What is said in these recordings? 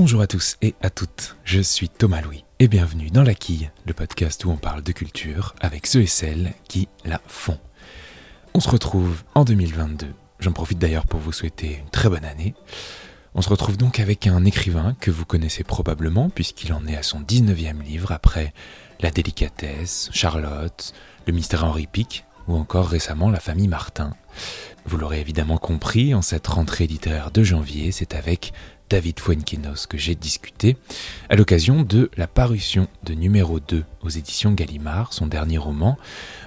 Bonjour à tous et à toutes, je suis Thomas Louis et bienvenue dans La Quille, le podcast où on parle de culture avec ceux et celles qui la font. On se retrouve en 2022, j'en profite d'ailleurs pour vous souhaiter une très bonne année. On se retrouve donc avec un écrivain que vous connaissez probablement puisqu'il en est à son 19e livre après La délicatesse, Charlotte, Le mystère Henri Pic ou encore récemment La famille Martin. Vous l'aurez évidemment compris, en cette rentrée littéraire de janvier, c'est avec David Fuenquinos que j'ai discuté à l'occasion de la parution de numéro 2 aux éditions Gallimard, son dernier roman,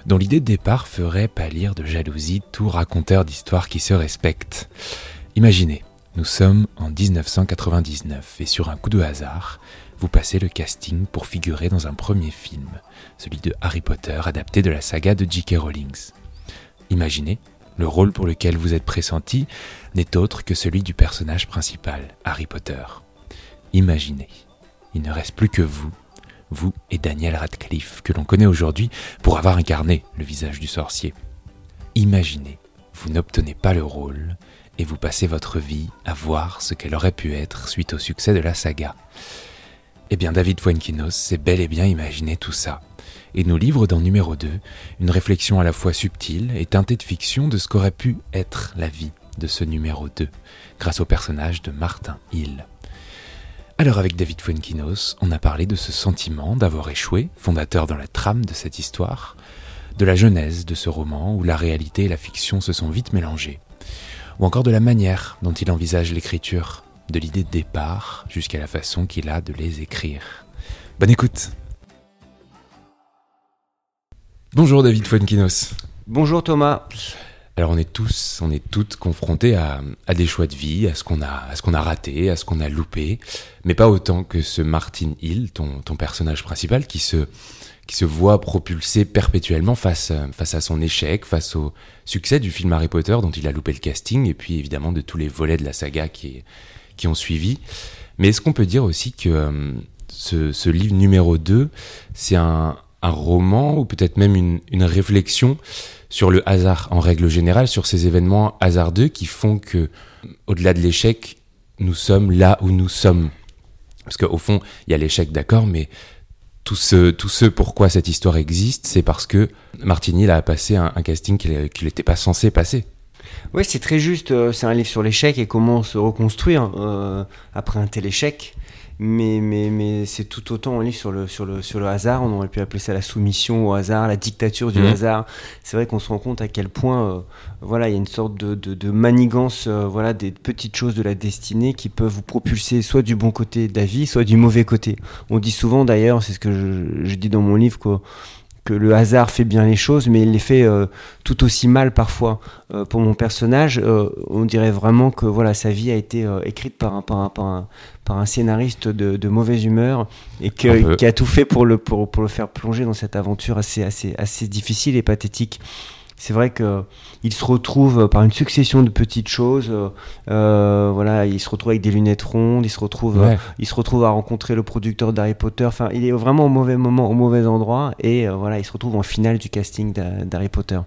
dont l'idée de départ ferait pâlir de jalousie tout raconteur d'histoires qui se respecte. Imaginez, nous sommes en 1999 et sur un coup de hasard, vous passez le casting pour figurer dans un premier film, celui de Harry Potter adapté de la saga de J.K. Rowling. Imaginez, le rôle pour lequel vous êtes pressenti n'est autre que celui du personnage principal, Harry Potter. Imaginez, il ne reste plus que vous, vous et Daniel Radcliffe, que l'on connaît aujourd'hui pour avoir incarné le visage du sorcier. Imaginez, vous n'obtenez pas le rôle et vous passez votre vie à voir ce qu'elle aurait pu être suite au succès de la saga. Eh bien, David Fuenquinos s'est bel et bien imaginé tout ça, et nous livre dans numéro 2 une réflexion à la fois subtile et teintée de fiction de ce qu'aurait pu être la vie de ce numéro 2, grâce au personnage de Martin Hill. Alors avec David Fuenquinos, on a parlé de ce sentiment d'avoir échoué, fondateur dans la trame de cette histoire, de la genèse de ce roman où la réalité et la fiction se sont vite mélangées, ou encore de la manière dont il envisage l'écriture, de l'idée de départ jusqu'à la façon qu'il a de les écrire. Bonne écoute Bonjour David Fuenquinos. Bonjour Thomas. Alors on est tous, on est toutes confrontés à, des choix de vie, à ce qu'on a, à ce qu'on a raté, à ce qu'on a loupé, mais pas autant que ce Martin Hill, ton, ton personnage principal, qui se, qui se voit propulsé perpétuellement face, face à son échec, face au succès du film Harry Potter dont il a loupé le casting, et puis évidemment de tous les volets de la saga qui, qui ont suivi. Mais est-ce qu'on peut dire aussi que euh, ce, ce livre numéro 2, c'est un, un roman ou peut-être même une, réflexion sur le hasard en règle générale, sur ces événements hasardeux qui font que, au-delà de l'échec, nous sommes là où nous sommes. Parce qu'au fond, il y a l'échec, d'accord, mais tout ce, tout ce pourquoi cette histoire existe, c'est parce que Martini a passé un, casting qu'il n'était pas censé passer. Oui, c'est très juste. Euh, c'est un livre sur l'échec et comment se reconstruire euh, après un tel échec mais, mais, mais c'est tout autant un livre sur le, sur, le, sur le hasard. On aurait pu appeler ça la soumission au hasard, la dictature du mmh. hasard. C'est vrai qu'on se rend compte à quel point euh, voilà, il y a une sorte de, de, de manigance euh, voilà, des petites choses de la destinée qui peuvent vous propulser soit du bon côté de la vie, soit du mauvais côté. On dit souvent d'ailleurs, c'est ce que je, je, dis dans mon livre, quoi que le hasard fait bien les choses, mais il les fait euh, tout aussi mal parfois. Euh, pour mon personnage, euh, on dirait vraiment que voilà, sa vie a été écrite par un, par un, par un, par un scénariste de, de, mauvaise humeur et que, qui a tout fait pour le, pour, pour, le faire plonger dans cette aventure assez, assez, assez difficile et pathétique c'est vrai que il se retrouve par une succession de petites choses. Euh, voilà, il se retrouve avec des lunettes rondes, il se retrouve, il se retrouve à rencontrer le producteur d'Harry Potter. Enfin, il est vraiment au mauvais moment, au mauvais endroit, et euh, voilà, il se retrouve en finale du casting d'Harry Potter.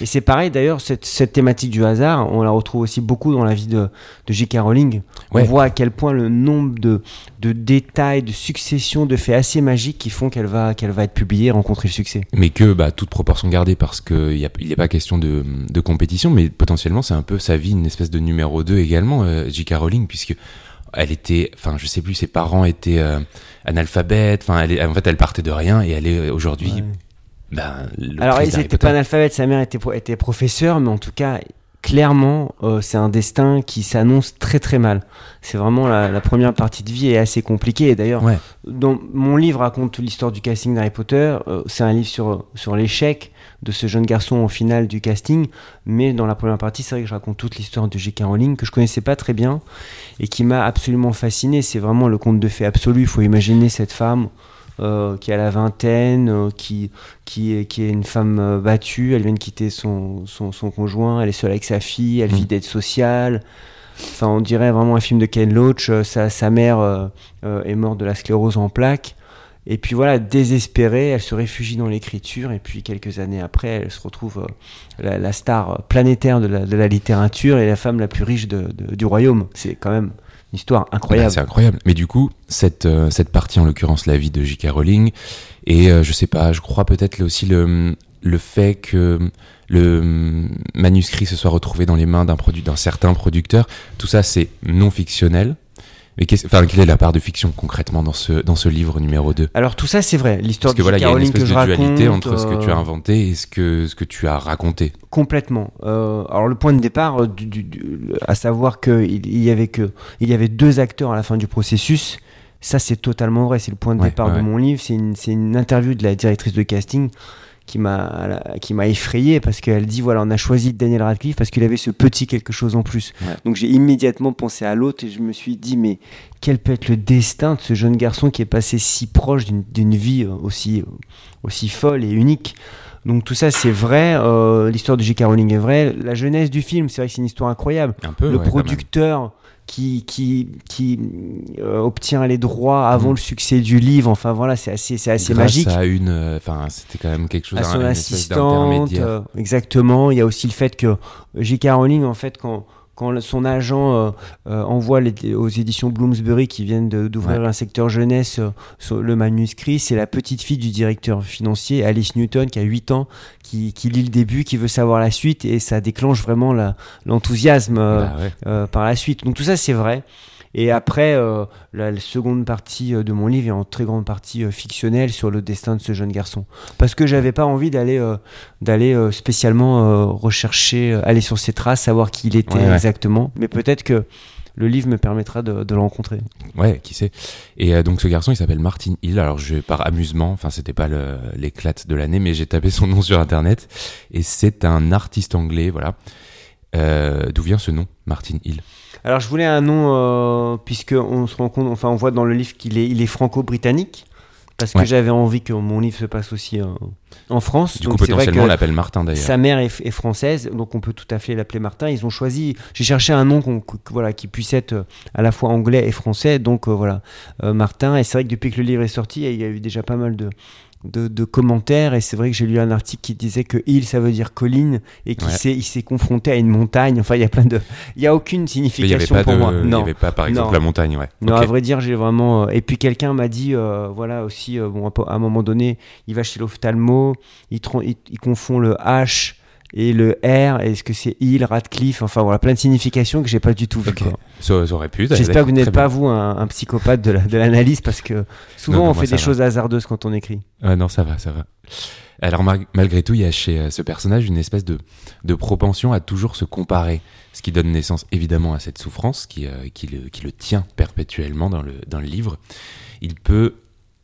Et c'est pareil d'ailleurs, cette, cette, thématique du hasard, on la retrouve aussi beaucoup dans la vie de, de J.K. Rowling. On voit à quel point le nombre de, de détails, de successions, de faits assez magiques qui font qu'elle va, qu'elle va être publiée, rencontrer le succès. Mais que, bah, toute proportion gardée, parce qu'il y a, il pas question de, de compétition, mais potentiellement c'est un peu sa vie, une espèce de numéro 2 également, euh, J.K. Rowling, puisque elle était, enfin je sais plus, ses parents étaient euh, analphabètes, enfin en fait elle partait de rien et elle est aujourd'hui. Ben, Alors ils n'étaient pas analphabètes, sa mère était, était professeure, mais en tout cas clairement, euh, c'est un destin qui s'annonce très très mal. C'est vraiment la, première partie de vie est assez compliquée. Et d'ailleurs, dans mon livre raconte l'histoire du casting d'Harry Potter. Euh, c'est un livre sur sur l'échec de ce jeune garçon au final du casting. Mais dans la première partie, c'est vrai que je raconte toute l'histoire de J.K. Rowling que je connaissais pas très bien et qui m'a absolument fasciné. C'est vraiment le conte de fées absolu. Il faut imaginer cette femme euh, qui a la vingtaine, euh, qui, qui, est, qui est une femme euh, battue, elle vient de quitter son, son, son, conjoint, elle est seule avec sa fille, elle vit mm. d'aide sociale. Enfin, on dirait vraiment un film de Ken Loach. Sa, sa mère est morte de la sclérose en plaques. Et puis voilà, désespérée, elle se réfugie dans l'écriture. Et puis quelques années après, elle se retrouve la, la, star planétaire de la, de la, littérature et la femme la plus riche de, de, du royaume. C'est quand même histoire incroyable. c'est incroyable. Mais du coup, cette, euh, cette partie, en l'occurrence, la vie de J.K. Rowling, et euh, je sais pas, je crois peut-être aussi le, le fait que le manuscrit se soit retrouvé dans les mains d'un produit, d'un certain producteur, tout ça, c'est non fictionnel. Mais enfin, quelle est la part de fiction concrètement dans ce, dans ce livre numéro 2 Alors tout ça c'est vrai, l'histoire de voilà, J.K. Rowling que je raconte. Il y a une espèce de dualité entre ce que tu as inventé et ce que, ce que tu as raconté. Complètement. Euh, alors le point de départ, du, du, du, à savoir qu'il il y, avait que, il y avait deux acteurs à la fin du processus, ça c'est totalement vrai, c'est le point de Ouais, départ ouais, de ouais. mon livre, c'est une, c'est une interview de la directrice de casting qui m'a qui m'a effrayé parce qu'elle dit voilà on a choisi Daniel Radcliffe parce qu'il avait ce petit quelque chose en plus Ouais. donc j'ai immédiatement pensé à l'autre et je me suis dit mais quel peut être le destin de ce jeune garçon qui est passé si proche d'une- vie euh, aussi euh, aussi folle et unique? Donc tout ça c'est vrai euh, l'histoire de J.K. Rowling est vraie la jeunesse du film c'est vrai que c'est une histoire incroyable Un peu. le ouais, producteur qui, qui, qui euh, obtient les droits avant Mm. le succès du livre. Enfin voilà, c'est assez, c'est assez Grâce magique. à une, euh, enfin, c'était quand même quelque chose, À son un- assistante, euh, exactement. Il y a aussi le fait que J.K. Rowling, en fait, quand, quand son agent euh, euh, envoie les- aux éditions Bloomsbury qui viennent d'ouvrir Ouais. un secteur jeunesse euh, le manuscrit, c'est la petite fille du directeur financier, Alice Newton, qui a 8 ans, qui, qui lit le début, qui veut savoir la suite, et ça déclenche vraiment l'enthousiasme. Bah ouais. euh, par la suite. Donc tout ça c'est vrai. Et après, euh, la, la seconde partie euh, de mon livre est en très grande partie euh, fictionnelle sur le destin de ce jeune garçon. Parce que j'avais pas envie d'aller d'aller spécialement rechercher, aller sur ses traces, savoir qui il était Ouais, ouais. exactement. Mais peut-être que le livre me permettra de, de le rencontrer. Ouais, qui sait. Et euh, donc ce garçon, il s'appelle Martin Hill. Alors je par amusement, enfin c'était pas l'éclate de l'année, mais j'ai tapé son nom sur internet et c'est un artiste anglais, voilà. Euh, D'où vient ce nom, Martin Hill? Alors je voulais un nom euh, puisque on se rend compte, enfin on voit dans le livre qu'il est, il est franco-britannique. Parce que j'avais envie que mon livre se passe aussi euh, en France. Du Donc coup, potentiellement, on l'appelle Martin d'ailleurs. Sa mère est, est française, donc on peut tout à fait l'appeler Martin. Ils ont choisi. J'ai cherché un nom qu'on- que- voilà, qui puisse être euh, à la fois anglais et français, donc euh, voilà, Martin. Et c'est vrai que depuis que le livre est sorti, il y a eu déjà pas mal de, de, de commentaires. Et c'est vrai que j'ai lu un article qui disait que Hill, ça veut dire colline, et qu'il Ouais. s'est, il s'est confronté à une montagne. Enfin, il y a plein de. Il y a aucune il n'y signification pas pour de, moi. il y Non. avait pas par exemple Non. la montagne, ouais. Non, à vrai dire, j'ai vraiment. euh, Et puis quelqu'un m'a dit, euh, voilà aussi, euh, bon, à un moment donné, il va chez l'ophtalmo, il, il, il confond le H et le R. Est-ce que c'est Hill, Radcliffe Enfin voilà, plein de significations que j'ai pas du tout vu. Ok. quoi. Ça, ça aurait pu. J'espère que vous n'êtes pas bien. vous un, un psychopathe de la- de l'analyse parce que souvent Non, non, on fait des va. choses hasardeuses quand on écrit. Ouais, non, ça va, ça va. Alors malgré tout, il y a chez euh, ce personnage une espèce de, de propension à toujours se comparer, ce qui donne naissance évidemment à cette souffrance qui, euh, qui, le, qui le tient perpétuellement dans le, dans le livre. Il peut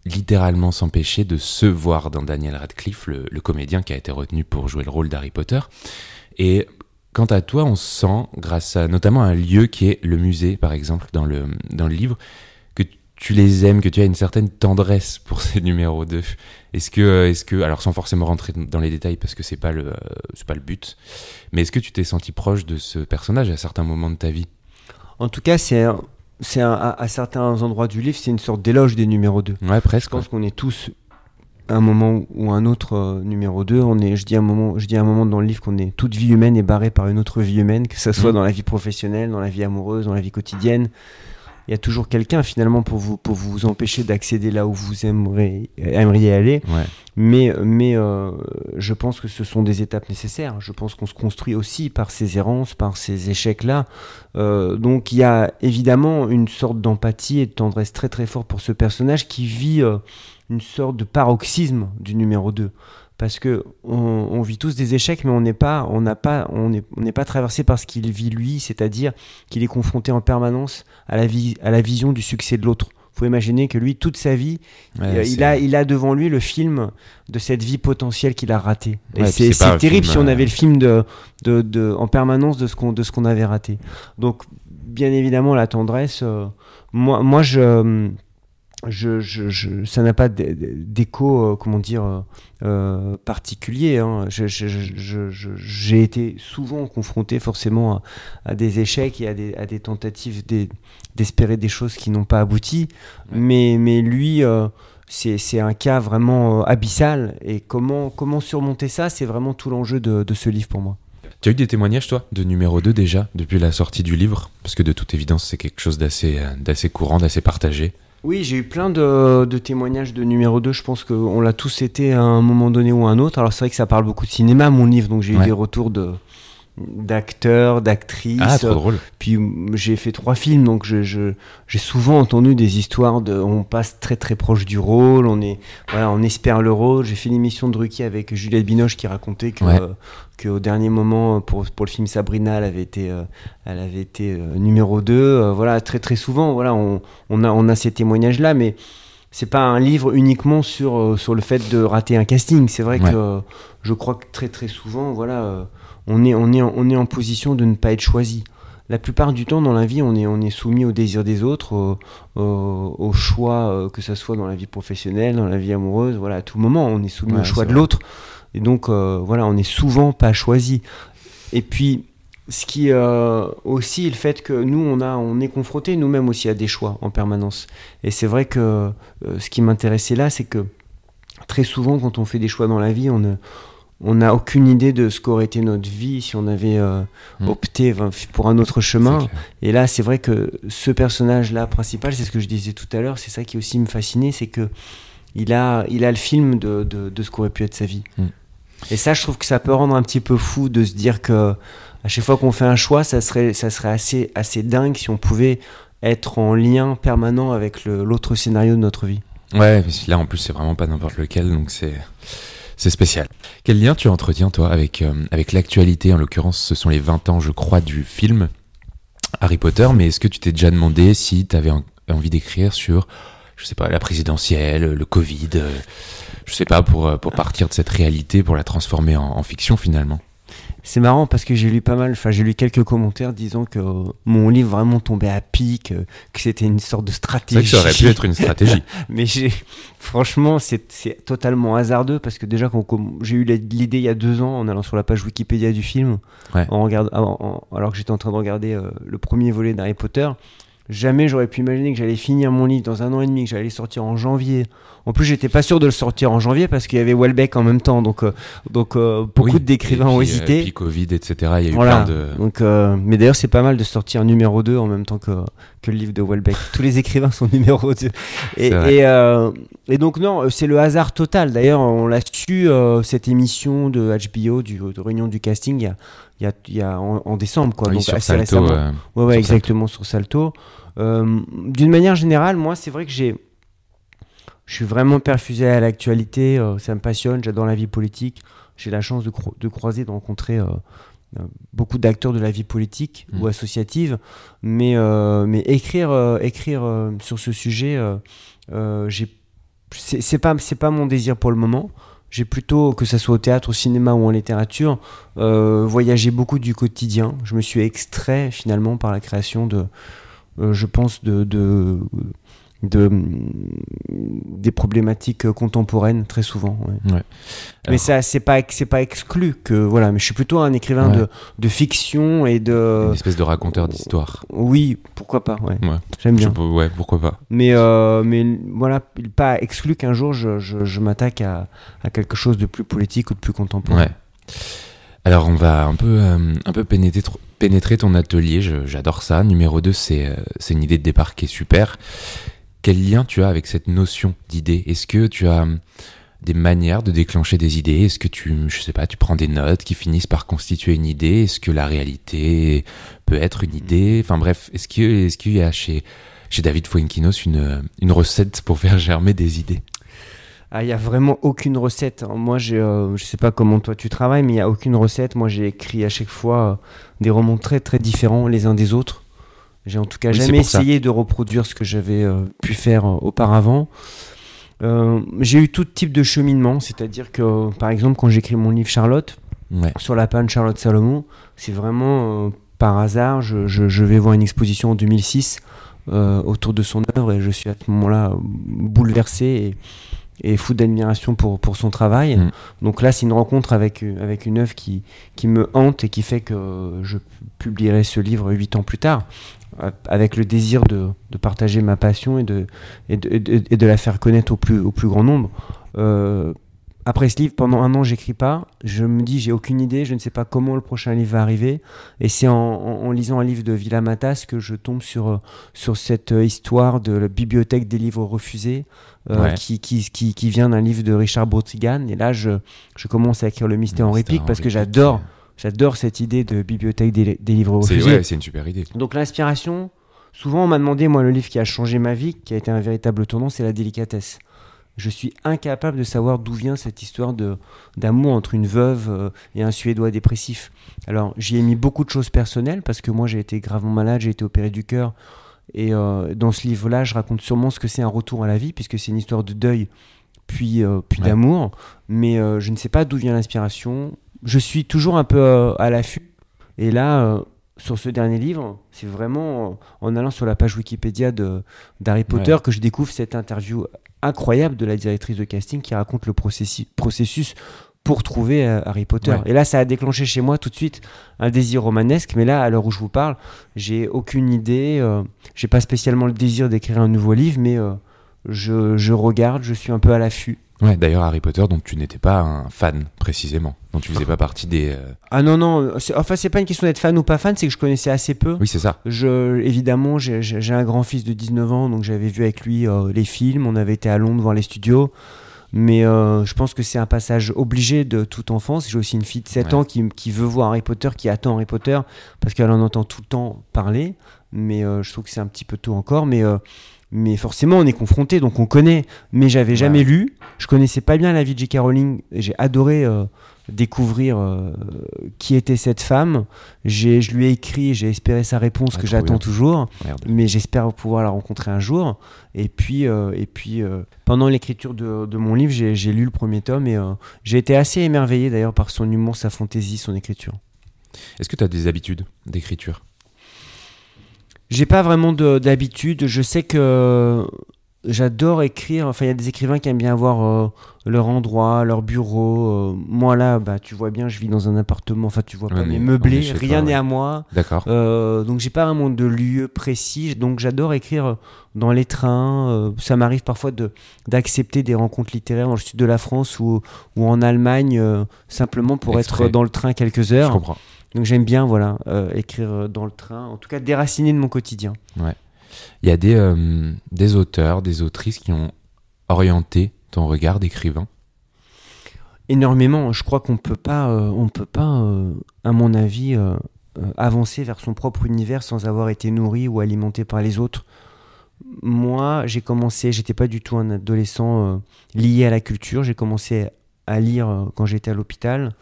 littéralement s'empêcher de se voir dans Daniel Radcliffe, le, comédien qui a été retenu pour jouer le rôle d'Harry Potter. Et quant à toi, on sent, grâce à notamment un lieu qui est le musée, par exemple, dans le, dans le livre, que tu les aimes, que tu as une certaine tendresse pour ces numéros 2. Est-ce que, est-ce que, alors sans forcément rentrer dans les détails parce que c'est pas le, c'est pas le but, mais est-ce que tu t'es senti proche de ce personnage à certains moments de ta vie? En tout cas, c'est c'est à, à certains endroits du livre, c'est une sorte d'éloge des numéros 2. Ouais, Je presque. pense qu'on est tous à un moment ou un autre euh, numéro 2. On est, je dis un moment, je dis un moment dans le livre qu'on est toute vie humaine est barrée par une autre vie humaine, que ça soit Mhm. dans la vie professionnelle, dans la vie amoureuse, dans la vie quotidienne. Il y a toujours quelqu'un finalement pour vous pour vous empêcher d'accéder là où vous aimeriez, aimeriez aller. Ouais. Mais, mais euh, je pense que ce sont des étapes nécessaires. Je pense qu'on se construit aussi par ces errances, par ces échecs-là. Euh, donc il y a évidemment une sorte d'empathie et de tendresse très très forte pour ce personnage qui vit euh, une sorte de paroxysme du numéro 2. Parce que on, on vit tous des échecs, mais on n'est pas, on n'a pas, on n'est on pas traversé par ce qu'il vit lui, c'est-à-dire qu'il est confronté en permanence à la, vie, à la vision du succès de l'autre. faut imaginer que lui, toute sa vie, Ouais, il, a, il a devant lui le film de cette vie potentielle qu'il a ratée. Et Ouais, c'est terrible film, si on euh, avait le film de, de, de- en permanence de ce qu'on de ce qu'on avait raté. Donc, bien évidemment, la tendresse. euh, moi, moi, je, je, je, je- ça n'a pas d'é- d'écho, euh, comment dire, euh, euh, particulier. hein. J'ai été souvent confronté forcément à, à des échecs et à des, à des tentatives d'e- d'espérer des choses qui n'ont pas abouti. Ouais. Mais, mais lui, euh, c'est un cas vraiment abyssal. Et comment, comment surmonter ça, c'est vraiment tout l'enjeu de, de ce livre pour moi. Tu as eu des témoignages, toi, de numéro 2 déjà, depuis la sortie du livre? Parce que de toute évidence, c'est quelque chose d'assez courant, d'assez partagé. Oui, j'ai eu plein de, témoignages de numéro 2. Je pense qu'on l'a tous été à un moment donné ou à un autre. Alors, c'est vrai que ça parle beaucoup de cinéma, mon livre, donc j'ai eu des retours de, d'acteurs, d'actrices. Ah, trop drôle. Puis j'ai fait trois films, donc je, j'ai souvent entendu des histoires de. On passe très très proche du rôle, on est voilà, on espère le rôle. J'ai fait une émission de Drucky avec Juliette Binoche qui racontait que, que au dernier moment pour, pour le film Sabrina, elle avait été, euh, elle avait été euh, numéro 2 euh, voilà, très très souvent, voilà, on, on a on a ces témoignages là, mais c'est pas un livre uniquement sur sur le fait de rater un casting. C'est vrai que je crois que très très souvent, voilà on est, on, est en, on est en position de ne pas être choisi. La plupart du temps dans la vie, on est, on est soumis au désir des autres, au, choix, euh, que ce soit dans la vie professionnelle, dans la vie amoureuse, voilà, à tout moment, on est soumis au choix de l'autre. Et donc, euh, voilà, on n'est souvent pas choisi. Et puis, ce qui euh, aussi le fait que nous on a on est confronté nous-mêmes aussi à des choix en permanence et c'est vrai que ce qui m'intéressait là c'est que très souvent quand on fait des choix dans la vie on ne on n'a aucune idée de ce qu'aurait été notre vie si on avait euh, hmm. opté pour un autre chemin. Et là, c'est vrai que ce personnage-là principal, c'est ce que je disais tout à l'heure, c'est ça qui aussi me fascinait, c'est que il a, il a le film de, de, ce qu'aurait pu être sa vie. Hmm. Et ça, je trouve que ça peut rendre un petit peu fou de se dire que à chaque fois qu'on fait un choix, ça serait, ça serait assez, assez dingue si on pouvait être en lien permanent avec l'autre scénario de notre vie. Ouais, mais là en plus c'est vraiment pas n'importe lequel, donc c'est c'est spécial. Quel lien tu entretiens, toi, avec, euh, avec l'actualité? En l'occurrence, ce sont les 20 ans, je crois, du film Harry Potter, mais est-ce que tu t'es déjà demandé si tu avais envie d'écrire sur, je sais pas, la présidentielle, le Covid, euh, je sais pas, pour, euh, pour partir de cette réalité, pour la transformer en fiction finalement c'est marrant parce que j'ai lu pas mal, enfin j'ai lu quelques commentaires disant que mon livre vraiment tombait à pic, euh, que c'était une sorte de stratégie. ça aurait pu être une stratégie. Mais j'ai, franchement, c'est totalement hasardeux parce que déjà quand j'ai eu l'idée il y a deux ans en allant sur la page Wikipédia du film, en regard, alors que j'étais en train de regarder euh, le premier volet d'Harry Potter, jamais j'aurais pu imaginer que j'allais finir mon livre dans un an et demi, que j'allais sortir en janvier en plus, j'étais pas sûr de le sortir en janvier parce qu'il y avait Welbeck en même temps, donc euh, donc euh, beaucoup d'écrivains ont hésité. Et puis Covid, etc. Il y a eu plein de. Donc, euh, mais d'ailleurs, c'est pas mal de sortir numéro 2 en même temps que que le livre de Welbeck. Tous les écrivains sont numéro 2 Et et, et, donc non, c'est le hasard total. D'ailleurs, on l'a su cette émission de HBO, du, de réunion du casting, il y a il y en, décembre quoi. donc assez Salto, ouais, ouais, exactement sur Salto. D'une manière générale, moi, c'est vrai que j'ai je suis vraiment perfusé à l'actualité, euh, ça me passionne, j'adore la vie politique. J'ai la chance de, de, croiser, de rencontrer euh, euh, beaucoup d'acteurs de la vie politique mmh. ou associative, mais, mais écrire, écrire sur ce sujet, c'est pas, pas mon désir pour le moment. J'ai plutôt, que ce soit au théâtre, au cinéma ou en littérature, voyagé beaucoup du quotidien. Je me suis extrait finalement par la création de, je pense, de, de de, des problématiques contemporaines très souvent. Mais ça, c'est pas, c'est pas exclu que voilà. Mais je suis plutôt un écrivain de, de, fiction et de. Une espèce de raconteur d'histoire. Oui, pourquoi pas. J'aime bien. ouais, pourquoi pas. Mais euh, mais voilà, pas exclu qu'un jour je, je, je m'attaque à, à, quelque chose de plus politique ou de plus contemporain. Alors on va un peu euh, un peu pénétrer, pénétrer ton atelier. J'adore ça. Numéro 2, c'est euh, c'est une idée de départ qui est super. Quel lien tu as avec cette notion d'idée? Est-ce que tu as hum, des manières de déclencher des idées? Est-ce que tu, je sais pas, tu prends des notes qui finissent par constituer une idée? Est-ce que la réalité peut être une idée? Enfin bref, est-ce qu'il y a chez, chez David Fuenquinos une, une recette pour faire germer des idées? Ah, il n'y a vraiment aucune recette. Moi, je euh, je sais pas comment toi tu travailles, mais il n'y a aucune recette. Moi, j'ai écrit à chaque fois euh, des romans très très différents les uns des autres. J'ai en tout cas jamais essayé de reproduire ce que j'avais euh, pu faire euh, auparavant. Euh, j'ai eu tout type de cheminement, c'est-à-dire que par exemple quand j'écris mon livre Charlotte, sur la panne Charlotte Salomon, c'est vraiment par hasard, je, je, vais voir une exposition en 2006 autour de son œuvre et je suis à ce moment-là bouleversé et, et fou d'admiration pour, pour son travail. Mm. Donc là, c'est une rencontre avec, avec une œuvre qui, qui me hante et qui fait que je publierai ce livre huit ans plus tard avec le désir de, de, partager ma passion et de, et de, et de, la faire connaître au plus, au plus grand nombre. Euh, après ce livre, pendant un an, j'écris pas. Je me dis, j'ai aucune idée, je ne sais pas comment le prochain livre va arriver. Et c'est en, en- en lisant un livre de Villamatas que je tombe sur, euh, sur cette euh, histoire de la bibliothèque des livres refusés, euh, Ouais. qui, qui, qui, qui vient d'un livre de Richard Brotigan. Et là, je, je commence à écrire Le Mystère en réplique parce que j'adore, j'adore cette idée de bibliothèque des, des livres C'est refusés. ouais, c'est une super idée. Donc l'inspiration, souvent on m'a demandé, moi le livre qui a changé ma vie, qui a été un véritable tournant, c'est La délicatesse. Je suis incapable de savoir d'où vient cette histoire de d'amour entre une veuve euh, et un Suédois dépressif. Alors j'y ai mis beaucoup de choses personnelles parce que moi j'ai été gravement malade, j'ai été opéré du cœur. Et euh, dans ce livre-là, je raconte sûrement ce que c'est un retour à la vie, puisque c'est une histoire de deuil, puis, euh, puis Ouais. d'amour. Mais euh, je ne sais pas d'où vient l'inspiration. Je suis toujours un peu à l'affût. Et là, sur ce dernier livre, c'est vraiment en allant sur la page Wikipédia de- d'Harry Potter Ouais. que je découvre cette interview incroyable de la directrice de casting qui raconte le processus, pour trouver euh, Harry Potter. Ouais. Et là, ça a déclenché chez moi tout de suite un désir romanesque. Mais là, à l'heure où je vous parle, j'ai aucune idée. euh, j'ai pas spécialement le désir d'écrire un nouveau livre, mais euh, je, je regarde, je suis un peu à l'affût. Ouais, d'ailleurs, Harry Potter, dont tu n'étais pas un fan, précisément. Dont tu faisais pas partie des. euh, Ah non, non, c'est- enfin, c'est pas une question d'être fan ou pas fan, c'est que je connaissais assez peu. Oui, c'est ça. Je, évidemment, j'ai- j'ai j'ai un grand-fils de 19 ans, donc j'avais vu avec lui euh, les films, on avait été à Londres voir les studios. Mais euh, je pense que c'est un passage obligé de toute enfance. J'ai aussi une fille de 7 Ouais. ans qui, qui veut voir Harry Potter, qui attend Harry Potter, parce qu'elle en entend tout le temps parler. Mais euh, je trouve que c'est un petit peu tôt encore. Mais, euh, mais forcément, on est confronté, donc on connaît. Mais j'avais jamais Ouais. lu. Je connaissais pas bien la vie de J.K. Rowling. J'ai adoré euh, découvrir euh, qui était cette femme. J'ai, je lui ai écrit, j'ai espéré sa réponse Ah, que j'attends bien. toujours Merde. mais j'espère pouvoir la rencontrer un jour. Et puis, euh, et puis pendant l'écriture de, de mon livre, j'ai j'ai lu le premier tome et j'ai été assez émerveillé d'ailleurs par son humour, sa fantaisie, son écriture. Est-ce que tu as des habitudes d'écriture? J'ai pas vraiment de- d'habitude. Je sais que j'adore écrire. Enfin, il y a des écrivains qui aiment bien avoir euh, leur endroit, leur bureau. Euh, moi là, bah, tu vois bien, je vis dans un appartement. Enfin, tu vois pas, mais meublé. Rien n'est ouais. à moi. D'accord. Euh, donc j'ai pas vraiment de lieu précis, donc j'adore écrire dans les trains. euh, ça m'arrive parfois de d'accepter des rencontres littéraires dans le sud de la France ou, ou en Allemagne, euh, simplement pour Exprès. être dans le train quelques Je heures. comprends. Donc j'aime bien voilà euh, écrire euh, dans le train, en tout cas déraciner de mon quotidien. Il y a des, euh, des auteurs, des autrices qui ont orienté ton regard d'écrivain? Énormément. Je crois qu'on peut pas, euh, on peut pas, à mon avis, avancer vers son propre univers sans avoir été nourri ou alimenté par les autres. Moi, j'ai commencé, j'étais pas du tout un adolescent lié à la culture. J'ai commencé à lire quand j'étais à l'hôpital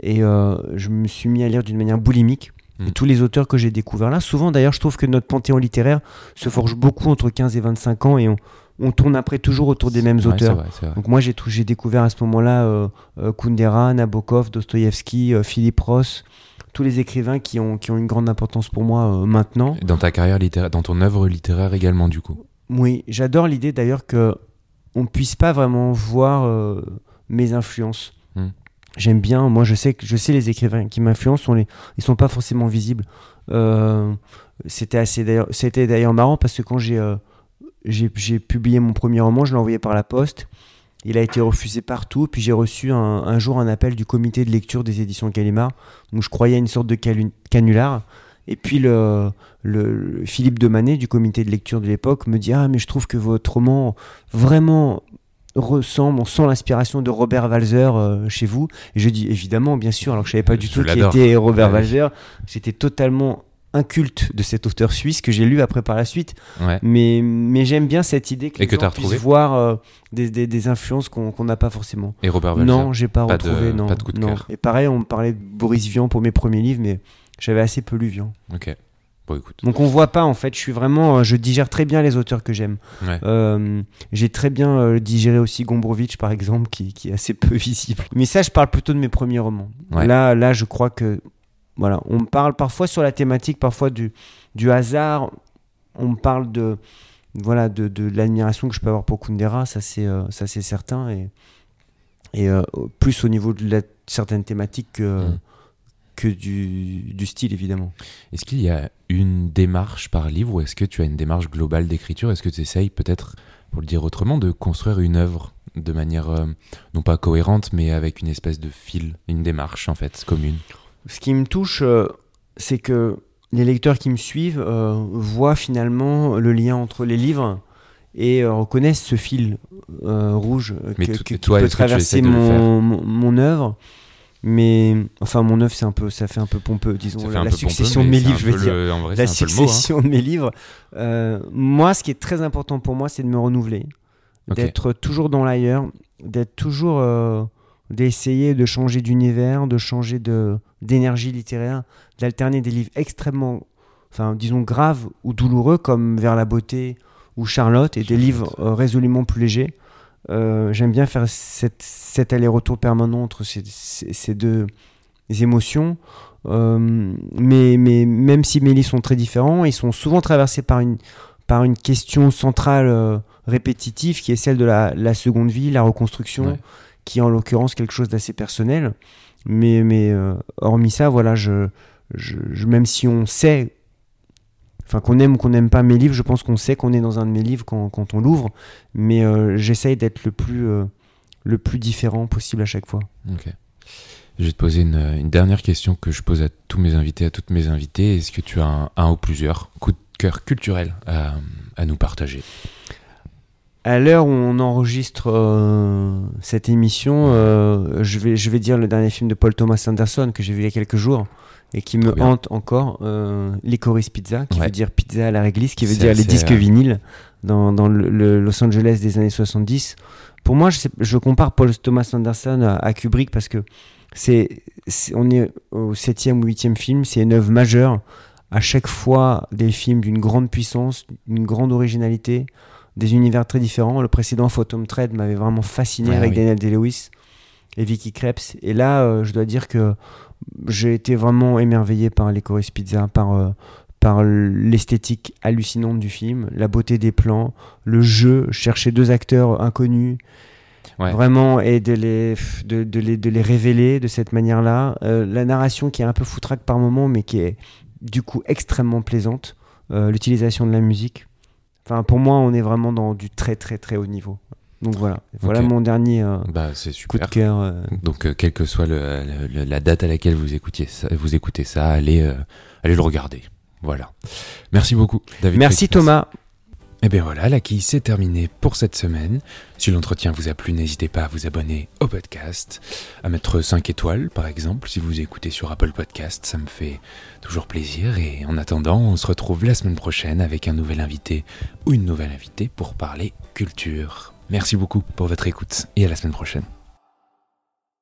et euh, je me suis mis à lire d'une manière boulimique. Mm. Et tous les auteurs que j'ai découverts là, souvent d'ailleurs, je trouve que notre panthéon littéraire se forge beaucoup entre 15 et 25 ans et on, on tourne après toujours autour des mêmes auteurs. vrai, c'est vrai. Donc moi j'ai découvert à ce moment-là euh, euh, Kundera, Nabokov, Dostoïevski, euh, Philippe Ross, tous les écrivains qui ont, qui ont une grande importance pour moi maintenant. Dans ta carrière littéraire, dans ton œuvre littéraire également, du coup. Oui, j'adore l'idée d'ailleurs que on ne puisse pas vraiment voir mes influences. J'aime bien, moi je sais que je sais les écrivains qui m'influencent, on les, ils sont pas forcément visibles. Euh, c'était assez d'ailleurs, c'était d'ailleurs marrant parce que quand j'ai euh, j'ai j'ai publié mon premier roman, je l'ai envoyé par la poste. Il a été refusé partout, puis j'ai reçu un, jour un appel du comité de lecture des éditions Gallimard, où je croyais à une sorte de canular. Et puis le, le Philippe Demanet du comité de lecture de l'époque me dit Ah, mais je trouve que votre roman vraiment ressemble, on sent l'inspiration de Robert Walzer euh, chez vous. Et je dis évidemment, bien sûr, alors que je savais pas du Je tout qui était Robert Ouais, oui. Walzer. J'étais totalement inculte de cet auteur suisse que j'ai lu après par la suite. Ouais. Mais, mais j'aime bien cette idée que Et les que gens puissent voir euh, des, des, des influences qu'on n'a pas forcément. Et Robert Walser Non, j'ai pas, Pas de- retrouvé. non, pas de coup de non. cœur. Et pareil, on me parlait de Boris Vian pour mes premiers livres, mais j'avais assez peu lu Vian. Ok. Bon, écoute. Donc on voit pas en fait. Je suis vraiment, euh, je digère très bien les auteurs que j'aime. Ouais. Euh, j'ai très bien euh, digéré aussi Gombrowicz par exemple, qui, qui est assez peu visible. Mais ça, je parle plutôt de mes premiers romans. Ouais. Là, là, je crois que voilà, on me parle parfois sur la thématique, parfois du, du hasard. On me parle de voilà de, de l'admiration que je peux avoir pour Kundera, ça c'est euh, ça c'est certain et et plus au niveau de la, certaines thématiques que Mm. Que du, du style évidemment. Est-ce qu'il y a une démarche par livre ou est-ce que tu as une démarche globale d'écriture? Est-ce que tu essayes peut-être pour le dire autrement, de construire une œuvre de manière euh, non pas cohérente, mais avec une espèce de fil, une démarche en fait commune? Ce qui me touche, euh, c'est que les lecteurs qui me suivent euh, voient finalement le lien entre les livres et reconnaissent ce fil rouge Mais que, tout- que- qui toi, peut traverser mon, mon, mon œuvre. Mais enfin, mon œuvre, c'est un peu, ça fait un peu pompeux, disons. La pompeux, succession de mes livres, je vais peu dire. la hein. succession de mes livres. Moi, ce qui est très important pour moi, c'est de me renouveler, d'être toujours dans l'ailleurs, d'être toujours, euh, d'essayer de changer d'univers, de changer de d'énergie littéraire, d'alterner des livres extrêmement, enfin, disons graves ou douloureux comme Vers la beauté ou Charlotte, et des livres euh, résolument plus légers. Euh, J'aime bien faire cette, cet aller-retour permanent entre ces, ces- ces deux émotions. Euh, mais, mais même si mes livres sont très différents, ils sont souvent traversés par une, par une question centrale euh, répétitive qui est celle de la, la seconde vie, la reconstruction, Ouais. qui est en l'occurrence quelque chose d'assez personnel. Mais, mais hormis ça, voilà, je, je, je- même si on sait, enfin qu'on aime ou qu'on n'aime pas mes livres, je pense qu'on sait qu'on est dans un de mes livres quand, quand on l'ouvre. Mais euh, j'essaye d'être le plus, euh, le plus différent possible à chaque fois. Ok. Je vais te poser une, une dernière question que je pose à tous mes invités, à toutes mes invitées. Est-ce que tu as un, un ou plusieurs coups de cœur culturels à, à nous partager? À l'heure où on enregistre euh, cette émission, je, vais, je vais dire le dernier film de Paul Thomas Anderson que j'ai vu il y a quelques jours et qui me hante encore, euh, Licorice Pizza, qui Ouais. veut dire pizza à la réglisse, qui veut dire les disques vinyles dans, dans le, le Los Angeles des années 70. Pour moi, je, sais- je compare Paul Thomas Anderson à, à Kubrick parce que c'est, c'est- on est au septième ou huitième film, c'est une œuvre majeure. À chaque fois, des films d'une grande puissance, d'une grande originalité, des univers très différents. Le précédent Phantom Thread m'avait vraiment fasciné Ouais, avec oui. Daniel Day-Lewis et Vicky Krebs. Et là, euh, je dois dire que j'ai été vraiment émerveillé par les Chorus Pizza, par, euh, par l'esthétique hallucinante du film, la beauté des plans, le jeu, chercher deux acteurs inconnus, Ouais. vraiment, et de les, de, de les, de les révéler de cette manière-là. Euh, la narration qui est un peu foutraque par moment, mais qui est du coup extrêmement plaisante. Euh, L'utilisation de la musique. Enfin, pour moi, on est vraiment dans du très très très haut niveau. Donc voilà, voilà mon dernier euh, Bah, c'est coup de cœur. euh. Donc, euh, quelle que soit le- le- le- la date à laquelle vous écoutiez ça, vous écoutez ça, allez, allez le regarder. Voilà. Merci beaucoup, David. Merci. Thomas. Et bien voilà, la quille, c'est terminé pour cette semaine. Si l'entretien vous a plu, n'hésitez pas à vous abonner au podcast, à mettre 5 étoiles par exemple, si vous écoutez sur Apple Podcast, ça me fait toujours plaisir. Et en attendant, on se retrouve la semaine prochaine avec un nouvel invité ou une nouvelle invitée pour parler culture. Merci beaucoup pour votre écoute et à la semaine prochaine.